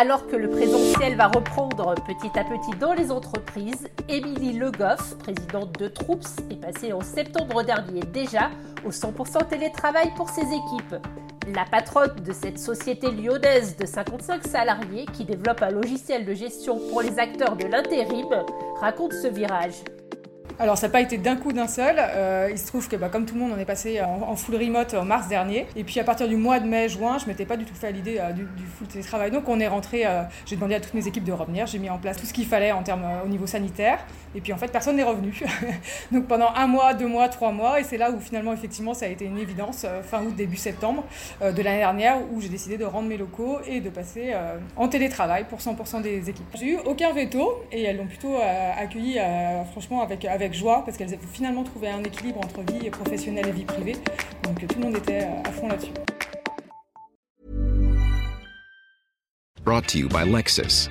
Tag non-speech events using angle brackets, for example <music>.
Alors que le présentiel va reprendre petit à petit dans les entreprises, Émilie Le Goff, présidente de Troops, est passée en septembre dernier déjà au 100% télétravail pour ses équipes. La patronne de cette société lyonnaise de 55 salariés qui développe un logiciel de gestion pour les acteurs de l'intérim raconte ce virage. Alors ça n'a pas été d'un coup d'un seul. Euh, il se trouve que bah, comme tout le monde, on est passé en, full remote en mars dernier. Et puis à partir du mois de mai-juin, je m'étais pas du tout fait à l'idée euh, du, full télétravail. Donc on est rentré, euh, j'ai demandé à toutes mes équipes de revenir, j'ai mis en place tout ce qu'il fallait en termes au niveau sanitaire. Et puis en fait, personne n'est revenu. <laughs> Donc pendant un mois, deux mois, trois mois, et c'est là où finalement effectivement ça a été une évidence, fin août, début septembre de l'année dernière, où j'ai décidé de rendre mes locaux et de passer en télétravail pour 100% des équipes. J'ai eu aucun veto et elles l'ont plutôt accueilli franchement avec, avec joie parce qu'elles avaient finalement trouvé un équilibre entre vie professionnelle et vie privée. Donc tout le monde était euh, à fond là-dessus. Brought to you by Lexus.